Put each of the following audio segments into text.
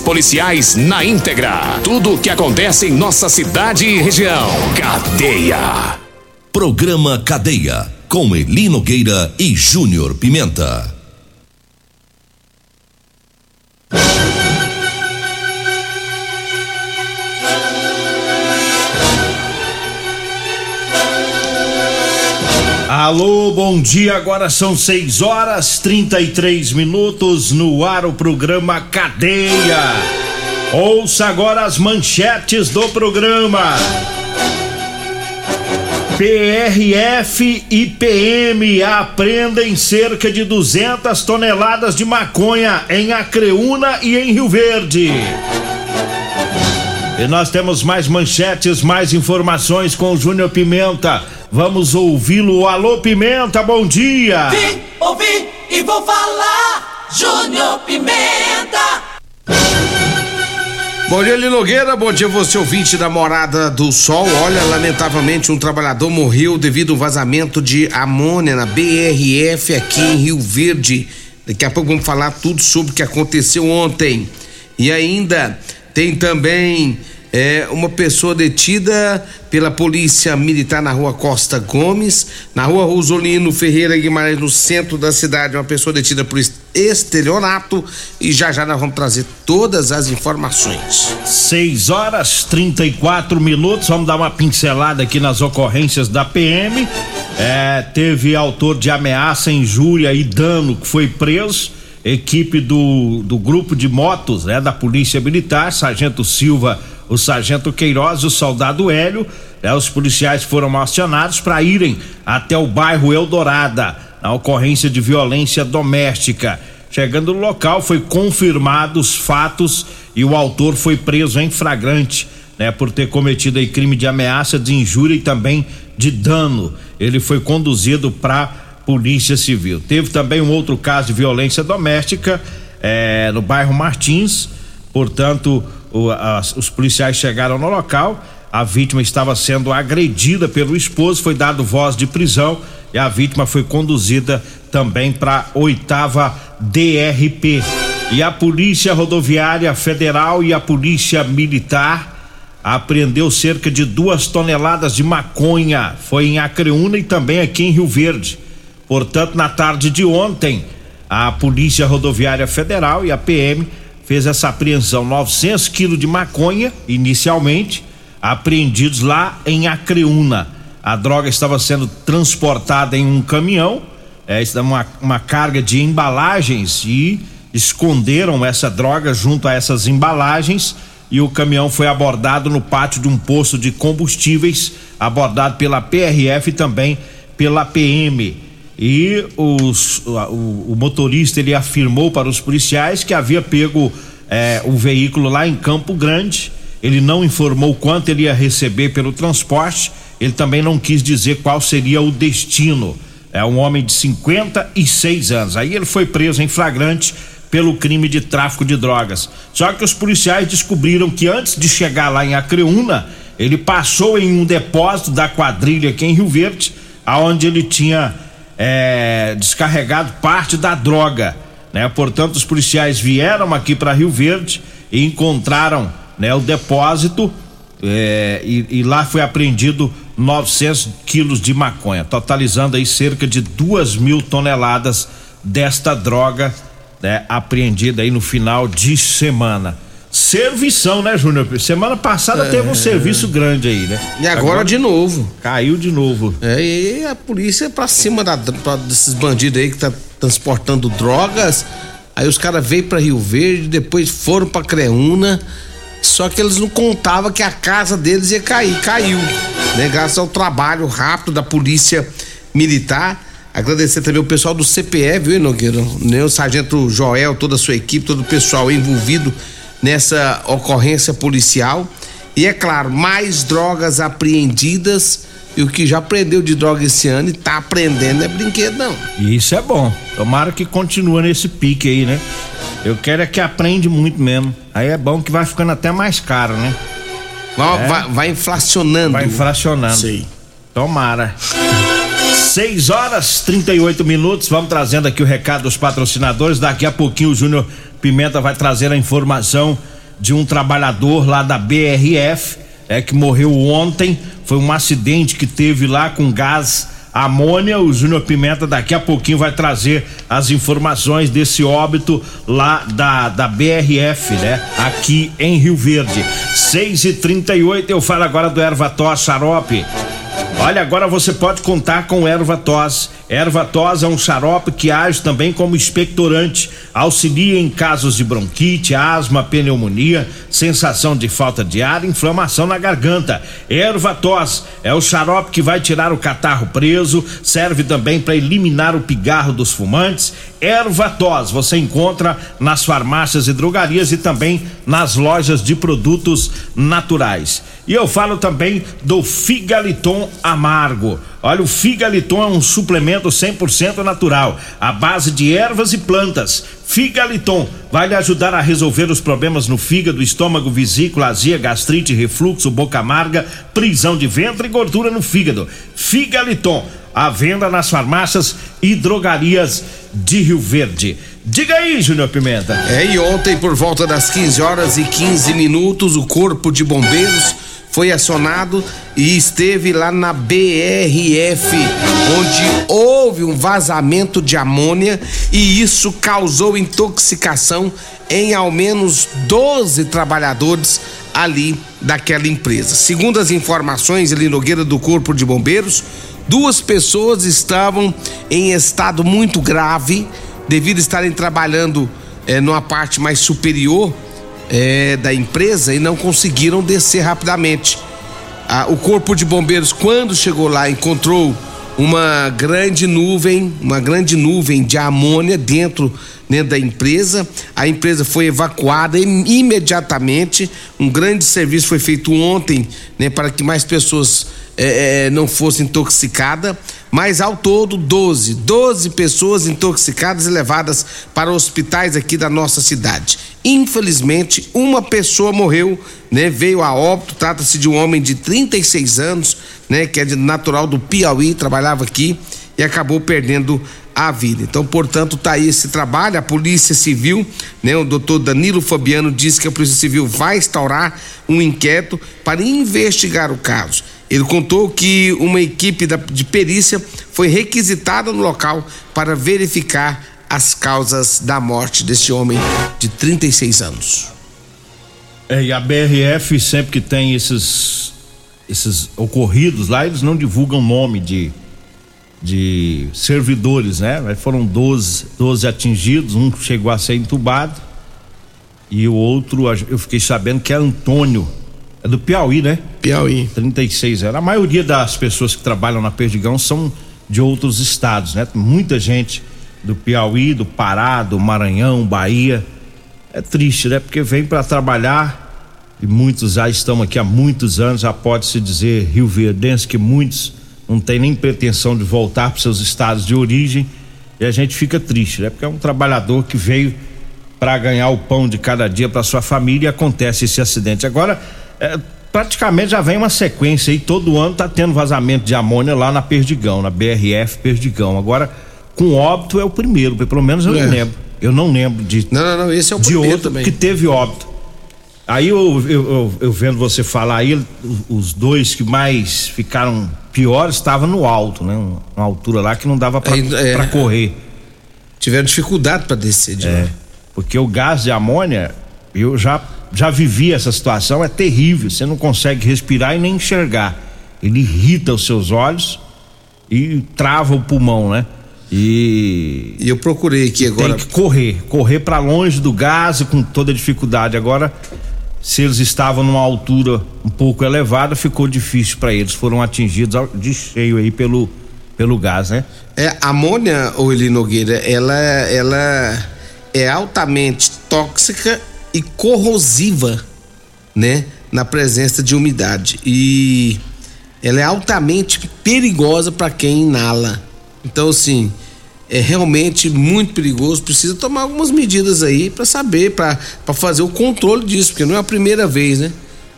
policiais na íntegra. Tudo o que acontece em nossa cidade e região. Cadeia. Programa Cadeia, com Elino Gueira e Júnior Pimenta. Alô, bom dia. Agora são 6 horas 33 minutos no ar o programa Cadeia. Ouça agora as manchetes do programa. PRF e PM apreendem cerca de 200 toneladas de maconha em Acreúna e em Rio Verde. E nós temos mais manchetes, mais informações com o Júnior Pimenta. Vamos ouvi-lo. Alô, Pimenta, bom dia. Vim, ouvi e vou falar. Júnior Pimenta. Bom dia, Linogueira. Bom dia, você ouvinte da Morada do Sol. Olha, lamentavelmente, um trabalhador morreu devido ao vazamento de amônia na BRF aqui em Rio Verde. Daqui a pouco vamos falar tudo sobre o que aconteceu ontem. E ainda tem também é, uma pessoa detida pela polícia militar na rua Costa Gomes, na rua Rosolino Ferreira Guimarães, no centro da cidade, uma pessoa detida por estelionato e já já nós vamos trazer todas as informações. 6 horas 34 minutos, vamos dar uma pincelada aqui nas ocorrências da PM. É, teve autor de ameaça, injúria e dano que foi preso. Equipe do, do grupo de motos, né, da Polícia Militar, Sargento Silva o sargento Queiroz e o soldado Hélio. Né, os policiais foram acionados para irem até o bairro Eldorada, na ocorrência de violência doméstica. Chegando no local, foi confirmado os fatos e o autor foi preso em flagrante, né, por ter cometido aí crime de ameaça, de injúria e também de dano. Ele foi conduzido para Polícia Civil. Teve também um outro caso de violência doméstica eh, no bairro Martins, portanto, o, os policiais chegaram no local, a vítima estava sendo agredida pelo esposo, foi dado voz de prisão e a vítima foi conduzida também para oitava DRP. E a Polícia Rodoviária Federal e a Polícia Militar apreendeu cerca de duas toneladas de maconha. Foi em Acreúna e também aqui em Rio Verde. Portanto, na tarde de ontem, a Polícia Rodoviária Federal e a PM fez essa apreensão 900 quilos de maconha inicialmente apreendidos lá em Acreúna. A droga estava sendo transportada em um caminhão, é, uma, uma carga de embalagens e esconderam essa droga junto a essas embalagens e o caminhão foi abordado no pátio de um posto de combustíveis, abordado pela PRF e também pela PM e os, o, o, motorista ele afirmou para os policiais que havia pego é, o veículo lá em Campo Grande. Ele não informou quanto ele ia receber pelo transporte. Ele também não quis dizer qual seria o destino. É um homem de 56 anos. Aí ele foi preso em flagrante pelo crime de tráfico de drogas. Só que os policiais descobriram que antes de chegar lá em Acreúna, ele passou em um depósito da quadrilha aqui em Rio Verde, aonde ele tinha é, descarregado parte da droga, né? Portanto, os policiais vieram aqui para Rio Verde e encontraram, né, o depósito é, e, e, lá foi apreendido 900 quilos de maconha, totalizando aí cerca de duas mil toneladas desta droga, né, apreendida aí no final de semana. Servição, né, Júnior? Semana passada é. teve um serviço grande aí, né? E agora, agora, de novo. Caiu de novo. É, e a polícia é pra cima da, pra, desses bandidos aí que tá transportando drogas. Aí os caras veio para Rio Verde, depois foram para Creúna. Só que eles não contavam que a casa deles ia cair. Caiu. Né? Graças ao trabalho rápido da polícia militar. Agradecer também o pessoal do CPE, viu, Nogueira? Né? O sargento Joel, toda a sua equipe, todo o pessoal envolvido nessa ocorrência policial. E é claro, mais drogas apreendidas. E o que já aprendeu de droga esse ano e tá aprendendo é brinquedo, não. Isso é bom. Tomara que continue nesse pique aí, né? Eu quero é que aprende muito mesmo. Aí é bom que vai ficando até mais caro, né? Vai, é. vai, vai inflacionando. Vai inflacionando. Sim. Tomara. 6 horas 38 minutos. Vamos trazendo aqui o recado dos patrocinadores. Daqui a pouquinho o Júnior Pimenta vai trazer a informação de um trabalhador lá da BRF, é que morreu ontem. Foi um acidente que teve lá com gás amônia. O Júnior Pimenta daqui a pouquinho vai trazer as informações desse óbito lá da, da BRF, né? Aqui em Rio Verde. 6 e 38 eu falo agora do Ervató Xarope. Olha, agora você pode contar com erva tos. Erva tos é um xarope que age também como expectorante, auxilia em casos de bronquite, asma, pneumonia, sensação de falta de ar, inflamação na garganta. Erva tos é o xarope que vai tirar o catarro preso, serve também para eliminar o pigarro dos fumantes. Erva tos você encontra nas farmácias e drogarias e também nas lojas de produtos naturais. E eu falo também do Figaliton Amargo. Olha, o Figaliton é um suplemento 100% natural, à base de ervas e plantas. Figaliton vai lhe ajudar a resolver os problemas no fígado, estômago, vesícula, azia, gastrite, refluxo, boca amarga, prisão de ventre e gordura no fígado. Figaliton, à venda nas farmácias e drogarias de Rio Verde. Diga aí, Júnior Pimenta. É, e ontem, por volta das 15 horas e 15 minutos, o Corpo de Bombeiros foi acionado e esteve lá na BRF, onde houve um vazamento de amônia e isso causou intoxicação em ao menos 12 trabalhadores ali daquela empresa. Segundo as informações ali Nogueira do Corpo de Bombeiros, duas pessoas estavam em estado muito grave devido a estarem trabalhando eh, numa parte mais superior é, da empresa e não conseguiram descer rapidamente. Ah, o corpo de bombeiros, quando chegou lá, encontrou uma grande nuvem, uma grande nuvem de amônia dentro, dentro da empresa. A empresa foi evacuada imediatamente. Um grande serviço foi feito ontem, né, para que mais pessoas é, é, não fossem intoxicadas. Mas ao todo, 12, 12 pessoas intoxicadas e levadas para hospitais aqui da nossa cidade. Infelizmente, uma pessoa morreu, né? Veio a óbito, trata-se de um homem de 36 anos, né, que é natural do Piauí, trabalhava aqui e acabou perdendo a vida. Então, portanto, tá aí esse trabalho. A Polícia Civil, né, o doutor Danilo Fabiano disse que a Polícia Civil vai instaurar um inquérito para investigar o caso. Ele contou que uma equipe de perícia foi requisitada no local para verificar as causas da morte desse homem de 36 anos. É, e a BRF sempre que tem esses esses ocorridos lá, eles não divulgam nome de de servidores, né? Mas foram 12, 12 atingidos, um chegou a ser entubado e o outro eu fiquei sabendo que é Antônio, é do Piauí, né? Piauí. 36 anos. A maioria das pessoas que trabalham na Perdigão são de outros estados, né? Muita gente do Piauí, do Pará, do Maranhão, Bahia. É triste, né? Porque vem para trabalhar e muitos já estão aqui há muitos anos, já pode-se dizer Rio Verdense que muitos não têm nem pretensão de voltar para seus estados de origem e a gente fica triste, né? Porque é um trabalhador que veio para ganhar o pão de cada dia para sua família e acontece esse acidente. Agora, é, praticamente já vem uma sequência aí, todo ano tá tendo vazamento de amônia lá na Perdigão, na BRF Perdigão. Agora, com óbito é o primeiro, pelo menos eu é. não lembro. Eu não lembro de. Não, não, não, esse é o de primeiro outro também. que teve óbito. Aí eu, eu, eu, eu, vendo você falar aí, os dois que mais ficaram piores estavam no alto, né? Uma altura lá que não dava para é, correr. Tiveram dificuldade para descer de é, lá. Porque o gás de amônia, eu já, já vivi essa situação, é terrível. Você não consegue respirar e nem enxergar. Ele irrita os seus olhos e trava o pulmão, né? E, e eu procurei aqui agora. Tem que correr, correr para longe do gás com toda dificuldade. Agora, se eles estavam numa altura um pouco elevada, ficou difícil para eles. Foram atingidos de cheio aí pelo, pelo gás, né? É, a amônia, ou Eli Nogueira, ela, ela é altamente tóxica e corrosiva, né, na presença de umidade. E ela é altamente perigosa para quem inala. Então, assim, é realmente muito perigoso. Precisa tomar algumas medidas aí para saber, para fazer o controle disso, porque não é a primeira vez, né?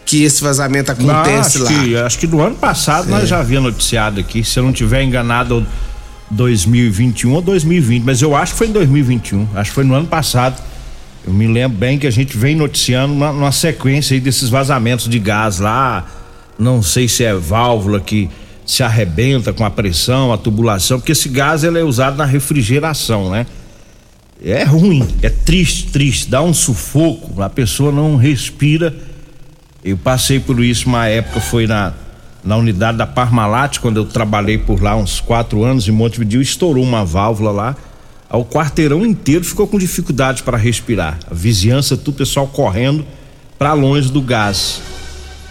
Que esse vazamento acontece Não, lá. Que, acho que do ano passado é. nós já havia noticiado aqui, se eu não tiver enganado, 2021 ou 2020, mas eu acho que foi em 2021, acho que foi no ano passado. Eu me lembro bem que a gente vem noticiando uma, uma sequência aí desses vazamentos de gás lá. Não sei se é válvula que se arrebenta com a pressão, a tubulação, porque esse gás ele é usado na refrigeração, né? É ruim, é triste, triste, dá um sufoco, a pessoa não respira. Eu passei por isso uma época, foi na, na unidade da Parmalat, quando eu trabalhei por lá uns quatro anos em Montevideo, estourou uma válvula lá. O quarteirão inteiro ficou com dificuldade para respirar. A vizinhança, tudo pessoal correndo para longe do gás.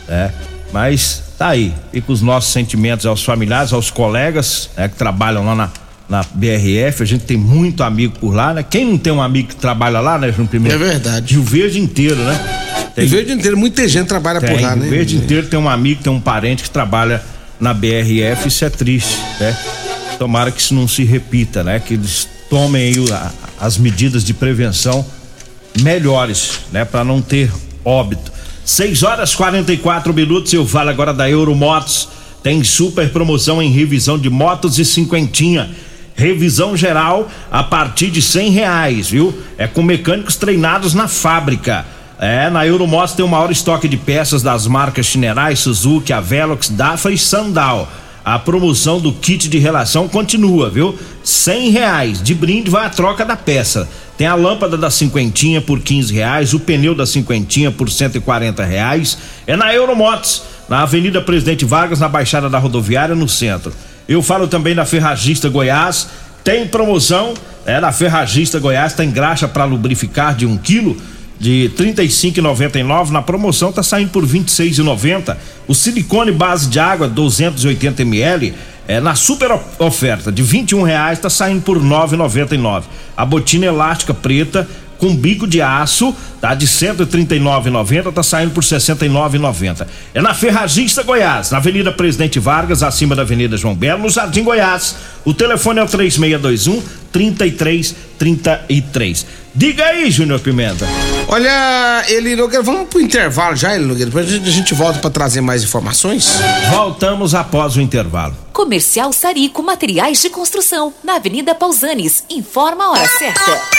É, mas tá aí. E com os nossos sentimentos aos familiares, aos colegas né, que trabalham lá na, na BRF. A gente tem muito amigo por lá, né? Quem não tem um amigo que trabalha lá, né, João Primeiro? É verdade. Rio Verde inteiro, né? Tem, Rio Verde inteiro, muita gente trabalha tem, por lá, Rio né? Verde inteiro tem um amigo, tem um parente que trabalha na BRF. Isso é triste, né? Tomara que isso não se repita, né? Que eles tomem aí as medidas de prevenção melhores, né? Para não ter óbito. 6 horas 44 minutos. Eu falo agora da Euromotos. Tem super promoção em revisão de motos e cinquentinha. Revisão geral a partir de cem reais, viu? É com mecânicos treinados na fábrica. É, na Euromotos tem o maior estoque de peças das marcas Chinerai, Suzuki, Avelox, Dafa e Sandal a promoção do kit de relação continua, viu? Cem reais de brinde vai a troca da peça. Tem a lâmpada da cinquentinha por quinze reais, o pneu da cinquentinha por cento e quarenta reais. É na Euromotos, na Avenida Presidente Vargas, na Baixada da Rodoviária, no centro. Eu falo também da Ferragista Goiás, tem promoção, é na Ferragista Goiás, tem graxa para lubrificar de um quilo de 35,99 na promoção tá saindo por 26,90. O silicone base de água 280 ml é na super oferta de 21 reais tá saindo por 9,99. A botina elástica preta com bico de aço, tá de 139,90, tá saindo por 69,90. É na Ferragista Goiás, na Avenida Presidente Vargas, acima da Avenida João Belo, no Jardim Goiás. O telefone é o 3621 3333. Diga aí, Júnior Pimenta. Olha, Nogueira, vamos pro intervalo já, Nogueira, depois a gente, a gente volta para trazer mais informações. Voltamos após o intervalo. Comercial Sarico Materiais de Construção, na Avenida Pausanes. Informa a hora certa.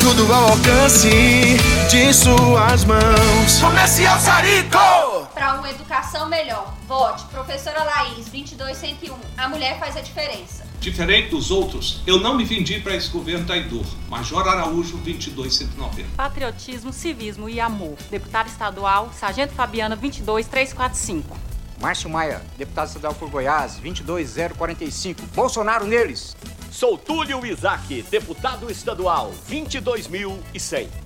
Tudo ao alcance de suas mãos. Comercial Sarico. Para uma educação melhor, vote Professora Laís, 22101. A mulher faz a diferença. Diferente dos outros, eu não me vendi para esse governo traidor. Major Araújo, 22190. Patriotismo, civismo e amor. Deputado estadual, Sargento Fabiana, 22345. Márcio Maia, deputado estadual por Goiás, 22045. Bolsonaro neles. Sou Túlio Isaac, deputado estadual, 22100.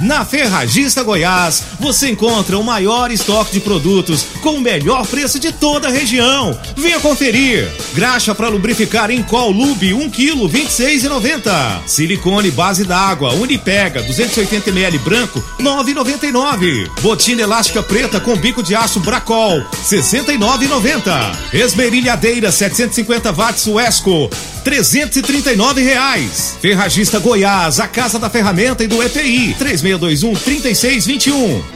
Na Ferragista Goiás, você encontra o maior estoque de produtos com o melhor preço de toda a região. Venha conferir. Graxa para lubrificar em Col Lube 1 kg 26,90. Silicone base d'água Unipega 280 ml branco 9,99. Botina elástica preta com bico de aço Bracol 69,90. Esmerilhadeira 750 watts Wesco 339 reais. Ferragista Goiás, a casa da ferramenta e do EPI, 3621 3621.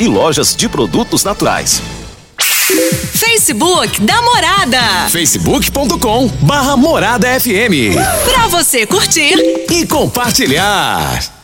e lojas de produtos naturais. Facebook da Morada. facebook.com barra Morada FM. Pra você curtir e compartilhar.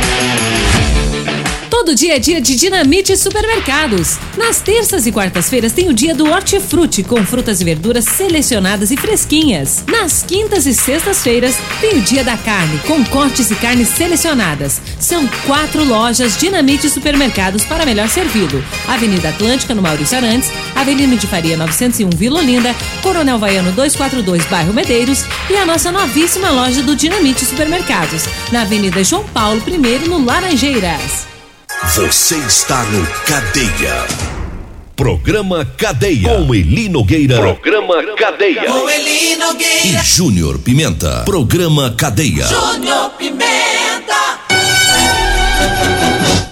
Todo dia é dia de Dinamite Supermercados. Nas terças e quartas-feiras tem o dia do Hortifruti com frutas e verduras selecionadas e fresquinhas. Nas quintas e sextas-feiras tem o dia da carne com cortes e carnes selecionadas. São quatro lojas Dinamite Supermercados para melhor servido. Avenida Atlântica no Maurício Arantes, Avenida de Faria 901 Vila Olinda, Coronel Vaiano 242 Bairro Medeiros e a nossa novíssima loja do Dinamite Supermercados na Avenida João Paulo I no Laranjeiras. Você está no Cadeia. Programa Cadeia. Com Eli Nogueira. Programa Cadeia. Com Eli Nogueira. E Júnior Pimenta. Programa Cadeia. Júnior Pimenta.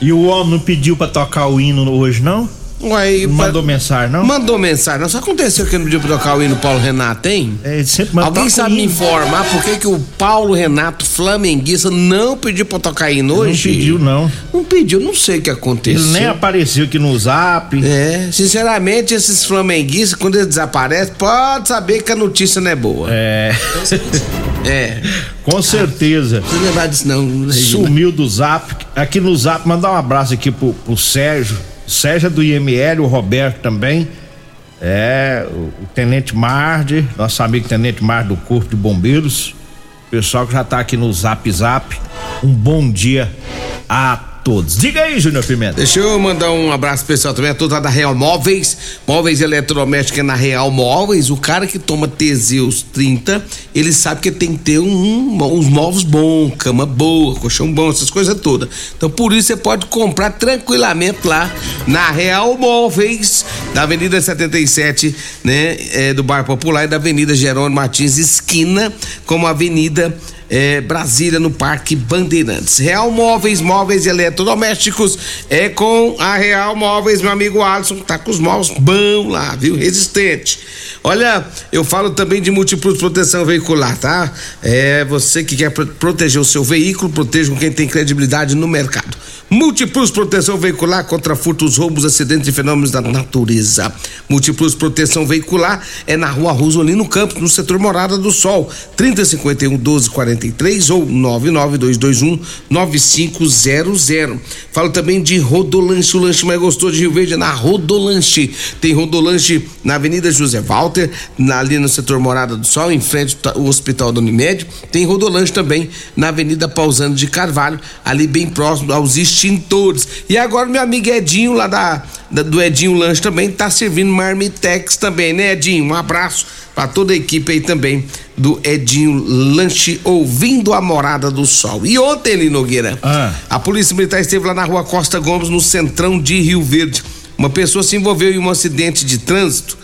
E o homem não pediu pra tocar o hino hoje, não? Não mandou mensagem, não? Mandou mensagem. Não, só aconteceu que não pediu pra tocar o hino Paulo Renato, hein? É, ele sempre manda Alguém sabe me informar por que, que o Paulo Renato, flamenguista, não pediu pra tocar hino Não hoje? pediu, não. Não pediu, não sei o que aconteceu. Ele nem apareceu aqui no zap. É, sinceramente, esses flamenguistas, quando eles desaparecem, pode saber que a notícia não é boa. É. É. Com certeza. Não lembrar disso não, Regina. Sumiu do zap. Aqui no zap, mandar um abraço aqui pro, pro Sérgio. Sérgio é do IML, o Roberto também. É, o, Tenente Marde, nosso amigo Tenente Marde do Corpo de Bombeiros. Pessoal que já tá aqui no zap zap. Um bom dia a todos. Diga aí, Júnior Pimenta. Deixa eu mandar um abraço especial também a todos lá da Real Móveis, móveis eletrodomésticos é na Real Móveis. O cara que toma Teseus 30, ele sabe que tem que ter um, uns móveis bons, cama boa, colchão bom, essas coisas todas. Então por isso você pode comprar tranquilamente lá na Real Móveis, da Avenida 77, né, é, do Bairro Popular e da Avenida Jerônimo Martins, esquina com a Avenida é, Brasília, no Parque Bandeirantes. Real Móveis, móveis eletrodomésticos, é com a Real Móveis, meu amigo Alisson, tá com os móveis bons lá, viu? Resistente. Olha, eu falo também de múltiplos proteção veicular, tá? É você que quer pro- proteger o seu veículo, proteja com quem tem credibilidade no mercado. Múltiplos proteção veicular contra furtos, roubos, acidentes e fenômenos da natureza. Múltiplos proteção veicular é na rua Rosolino Campos, no setor Morada do Sol. 3051 1243 ou 99221 9500. Falo também de Rodolanche, o lanche mais gostoso de Rio Verde é na Rodolanche. Tem Rodolanche na Avenida José Walter, na- ali no setor Morada do Sol, em frente ao Hospital da Unimed. Tem Rodolanche também na Avenida Pausano de Carvalho, ali bem próximo aos extintores. E agora meu amigo Edinho, lá da, da- do Edinho Lanche também, tá servindo Marmitex também, né, Edinho? Um abraço para toda a equipe aí também do Edinho Lanche, ouvindo a Morada do Sol. E ontem, Eli Nogueira, a Polícia Militar esteve lá na rua Costa Gomes, no centrão de Rio Verde. Uma pessoa se envolveu em um acidente de trânsito.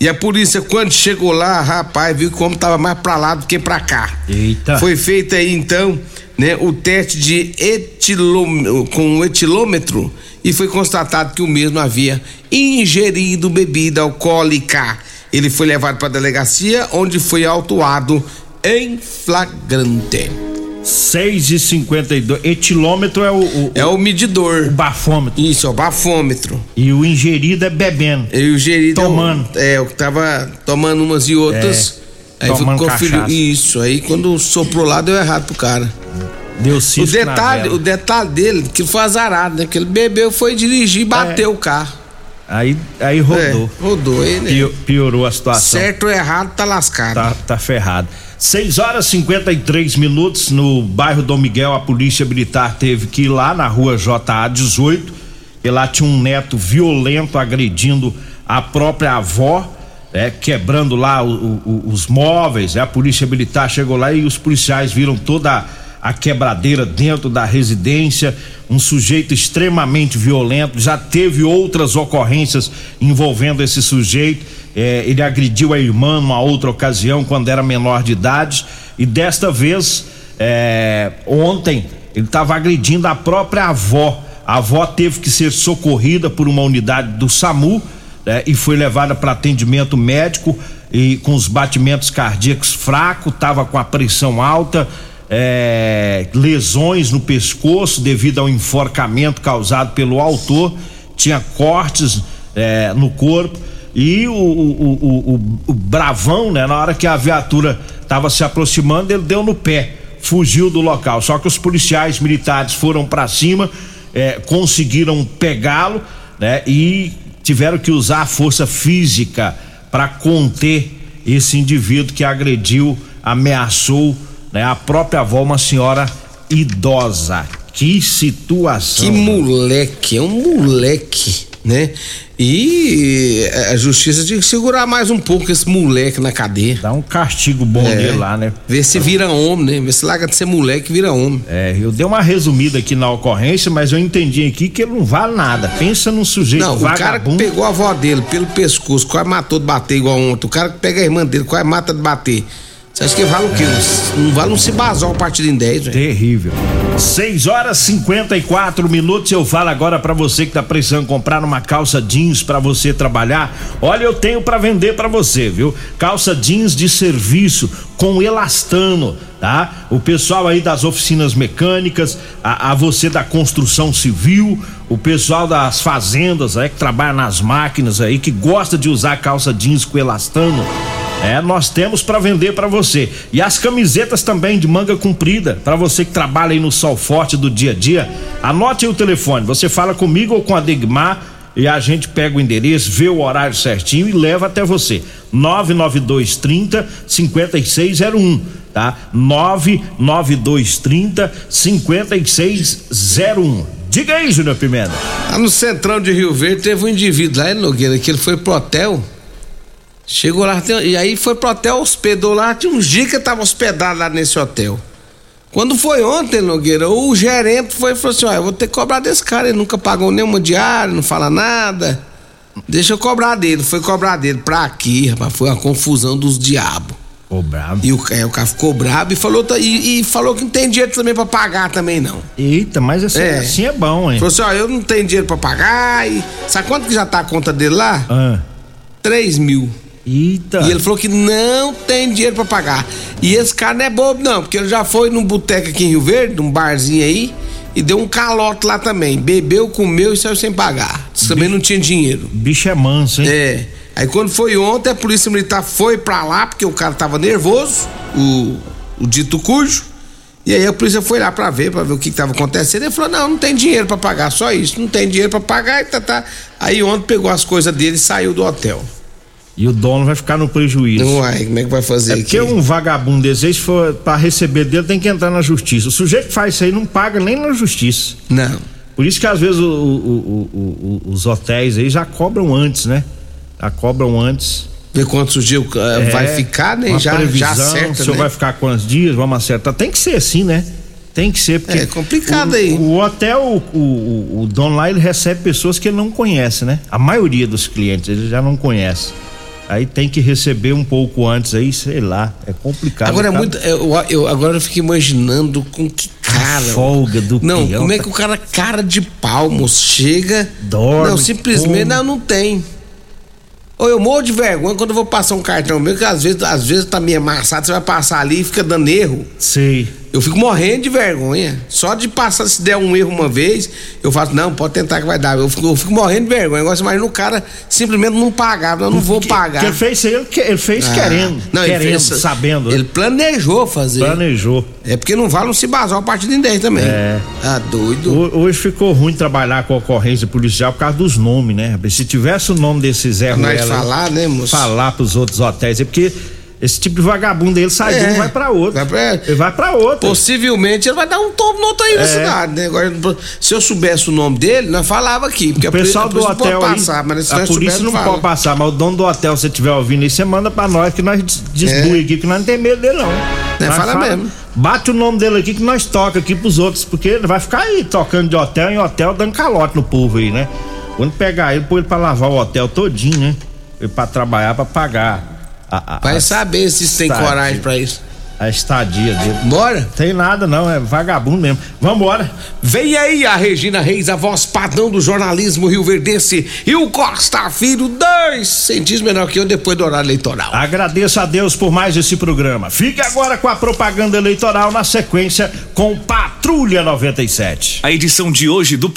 E a polícia, quando chegou lá, rapaz, viu que o homem tava mais pra lá do que pra cá. Eita. Foi feito aí então, né, o teste de etilômetro, com etilômetro e foi constatado que o mesmo havia ingerido bebida alcoólica. Ele foi levado para a delegacia, onde foi autuado em flagrante. 6 e 52 Etilômetro é o, o É o medidor. O bafômetro. Isso, é o bafômetro. E o ingerido é bebendo. E o ingerido Tomando. É, eu tava tomando umas e outras. É, aí tomando ficou filho. Isso, aí quando soprou lá deu errado pro cara. Deu O cisco na detalhe, o detalhe dele, que foi azarado, né? Que ele bebeu, foi dirigir e bateu o carro. Aí, aí rodou. É, rodou, aí, né? Pio- piorou a situação. Certo ou errado, tá lascado. Tá, tá ferrado. 6 horas e 53 minutos no bairro Dom Miguel, a polícia militar teve que ir lá na rua JA 18, e lá tinha um neto violento agredindo a própria avó, né, quebrando lá o- o- os móveis. né, A polícia militar chegou lá e os policiais viram toda a quebradeira dentro da residência. Um sujeito extremamente violento. Já teve outras ocorrências envolvendo esse sujeito. É, ele agrediu a irmã numa outra ocasião, quando era menor de idade. E desta vez, é, ontem, ele estava agredindo a própria avó. A avó teve que ser socorrida por uma unidade do SAMU né, e foi levada para atendimento médico e com os batimentos cardíacos fracos, estava com a pressão alta, é, lesões no pescoço devido ao enforcamento causado pelo autor, tinha cortes é, no corpo e o, o, o, o- bravão, né, na hora que a viatura estava se aproximando, ele deu no pé, fugiu do local. Só que os policiais militares foram para cima, é, conseguiram pegá-lo, né, e tiveram que usar a força física para conter esse indivíduo que agrediu, ameaçou né, a própria avó, uma senhora idosa. Que situação. Que moleque, é um moleque, né? E a justiça tinha que segurar mais um pouco esse moleque na cadeia. Dá um castigo bom nele lá, né? Vê se vira homem, né? Vê se larga de ser moleque e vira homem. É, eu dei uma resumida aqui na ocorrência, mas eu entendi aqui que ele não vale nada. Pensa num sujeito Não, o cara que vagabundo. pegou a avó dele pelo pescoço, quase matou de bater igual ontem. O cara que pega a irmã dele, quase mata de bater. Você acha que vale o quê? Um- Não vale um cibazol partido em 10, velho. Terrível. 6 horas 54 minutos. Eu falo agora pra você que tá precisando comprar uma calça jeans pra você trabalhar. Olha, eu tenho pra vender pra você, viu? Calça jeans de serviço com elastano, tá? O pessoal aí das oficinas mecânicas, a, a você da construção civil, o pessoal das fazendas aí que trabalha nas máquinas aí que gosta de usar calça jeans com elastano. É, nós temos para vender para você. E as camisetas também de manga comprida, para você que trabalha aí no sol forte do dia a dia. Anote aí o telefone, você fala comigo ou com a Degmar e a gente pega o endereço, vê o horário certinho e leva até você. 99230 5601, tá? 99230 5601. Diga aí, Júnior Pimenta. Lá no centrão de Rio Verde teve um indivíduo lá em Nogueira que ele foi pro hotel. Chegou lá, e aí foi pro hotel, hospedou lá, tinha uns dias que eu tava hospedado lá nesse hotel. Quando foi ontem, Nogueira, o gerente foi e falou assim: ó, eu vou ter que cobrar desse cara, ele nunca pagou nenhuma diária, não fala nada. Deixa eu cobrar dele. Foi cobrar dele pra aqui, rapaz, foi uma confusão dos diabos. Ficou brabo. E o, é, o cara ficou brabo e falou, e, e falou que não tem dinheiro também pra pagar também, não. Eita, mas assim é, assim é bom, hein? Falou assim, ó, eu não tenho dinheiro pra pagar e... Sabe quanto que já tá a conta dele lá? Ah. 3 mil. Eita. E ele falou que não tem dinheiro pra pagar. E esse cara não é bobo, não, porque ele já foi num boteco aqui em Rio Verde, num barzinho aí, e deu um calote lá também. Bebeu, comeu e saiu sem pagar. Que também não tinha dinheiro. Bicho é manso, hein? É. Aí quando foi ontem, a polícia militar foi pra lá, porque o cara tava nervoso, o, o dito cujo. E aí a polícia foi lá pra ver, pra ver o que, que tava acontecendo. Ele falou: não, não tem dinheiro pra pagar, só isso. Não tem dinheiro pra pagar e tá, tá. Aí ontem pegou as coisas dele e saiu do hotel. E o dono vai ficar no prejuízo. Uai, como é que vai fazer É aqui? porque um vagabundo desse, se for pra receber dele, tem que entrar na justiça. O sujeito que faz isso aí não paga nem na justiça. Não. Por isso que às vezes o- o- o- os hotéis aí já cobram antes, né? Já cobram antes. Ver quantos dias uh, vai ficar, né? uma Já, previsão, já acerta, O senhor né? vai ficar quantos dias? Vamos acertar. Tem que ser assim, né? Tem que ser, porque. É complicado o, aí. O hotel, o, o, o dono lá, ele recebe pessoas que ele não conhece, né? A maioria dos clientes ele já não conhece. Aí tem que receber um pouco antes aí, sei lá. É complicado. Agora é Tá- muito. Eu, eu- agora eu fico imaginando com que cara. folga do Não, peão, como é tá- que o cara, cara de palmos, chega. Dorme, Não, simplesmente come. não, não tem. Ou eu morro de vergonha quando eu vou passar um cartão meu, que às vezes, às vezes tá meio amassado, você vai passar ali e fica dando erro. Sei. Eu fico morrendo de vergonha. Só de passar, se der um erro uma vez, eu faço, não, pode tentar que vai dar. Eu fico, eu fico morrendo de vergonha. Agora, imagina o cara simplesmente não pagava, eu não vou pagar. Quem fez isso aí, ele, que- ele fez Ah. querendo. Não, ele querendo, fez- sabendo. Ele planejou fazer. Planejou. É porque não vale um cibazol a partir de 10 também. É. Ah, doido. Ho- Hoje ficou ruim trabalhar com ocorrência policial por causa dos nomes, né? Se tivesse o nome desse Zé Pra nós Ruela, falar, né, moço? Falar pros outros hotéis. É porque esse tipo de vagabundo ele sai de É. um vai pra outro. Vai pra- Ele vai pra outro. Possivelmente ele vai dar um tombo no outro aí na É. cidade, né? Agora, se eu soubesse o nome dele, nós falava aqui. Porque O pessoal a do polícia não hotel pode aí, passar, mas se a polícia não fala. pode passar, mas o dono do hotel, se você estiver ouvindo aí, você manda pra nós que nós des- desbui aqui, que nós não tem medo dele não. É, Nós fala mesmo. Bate o nome dele aqui que nós toca aqui pros outros, porque ele vai ficar aí tocando de hotel em hotel, dando calote no povo aí, né? Quando pegar ele, põe ele pra lavar o hotel todinho, né? Pra trabalhar, pra pagar. A, a- Vai a saber se tem coragem pra isso. A estadia dele. Bora? Tem nada não, é vagabundo mesmo. Vambora. Vem aí a Regina Reis, a voz padrão do jornalismo rio-verdense, e o Costa Filho, dois centímetros menor que eu depois do horário eleitoral. Agradeço a Deus por mais esse programa. Fique agora com a propaganda eleitoral na sequência com Patrulha 97. A edição de hoje do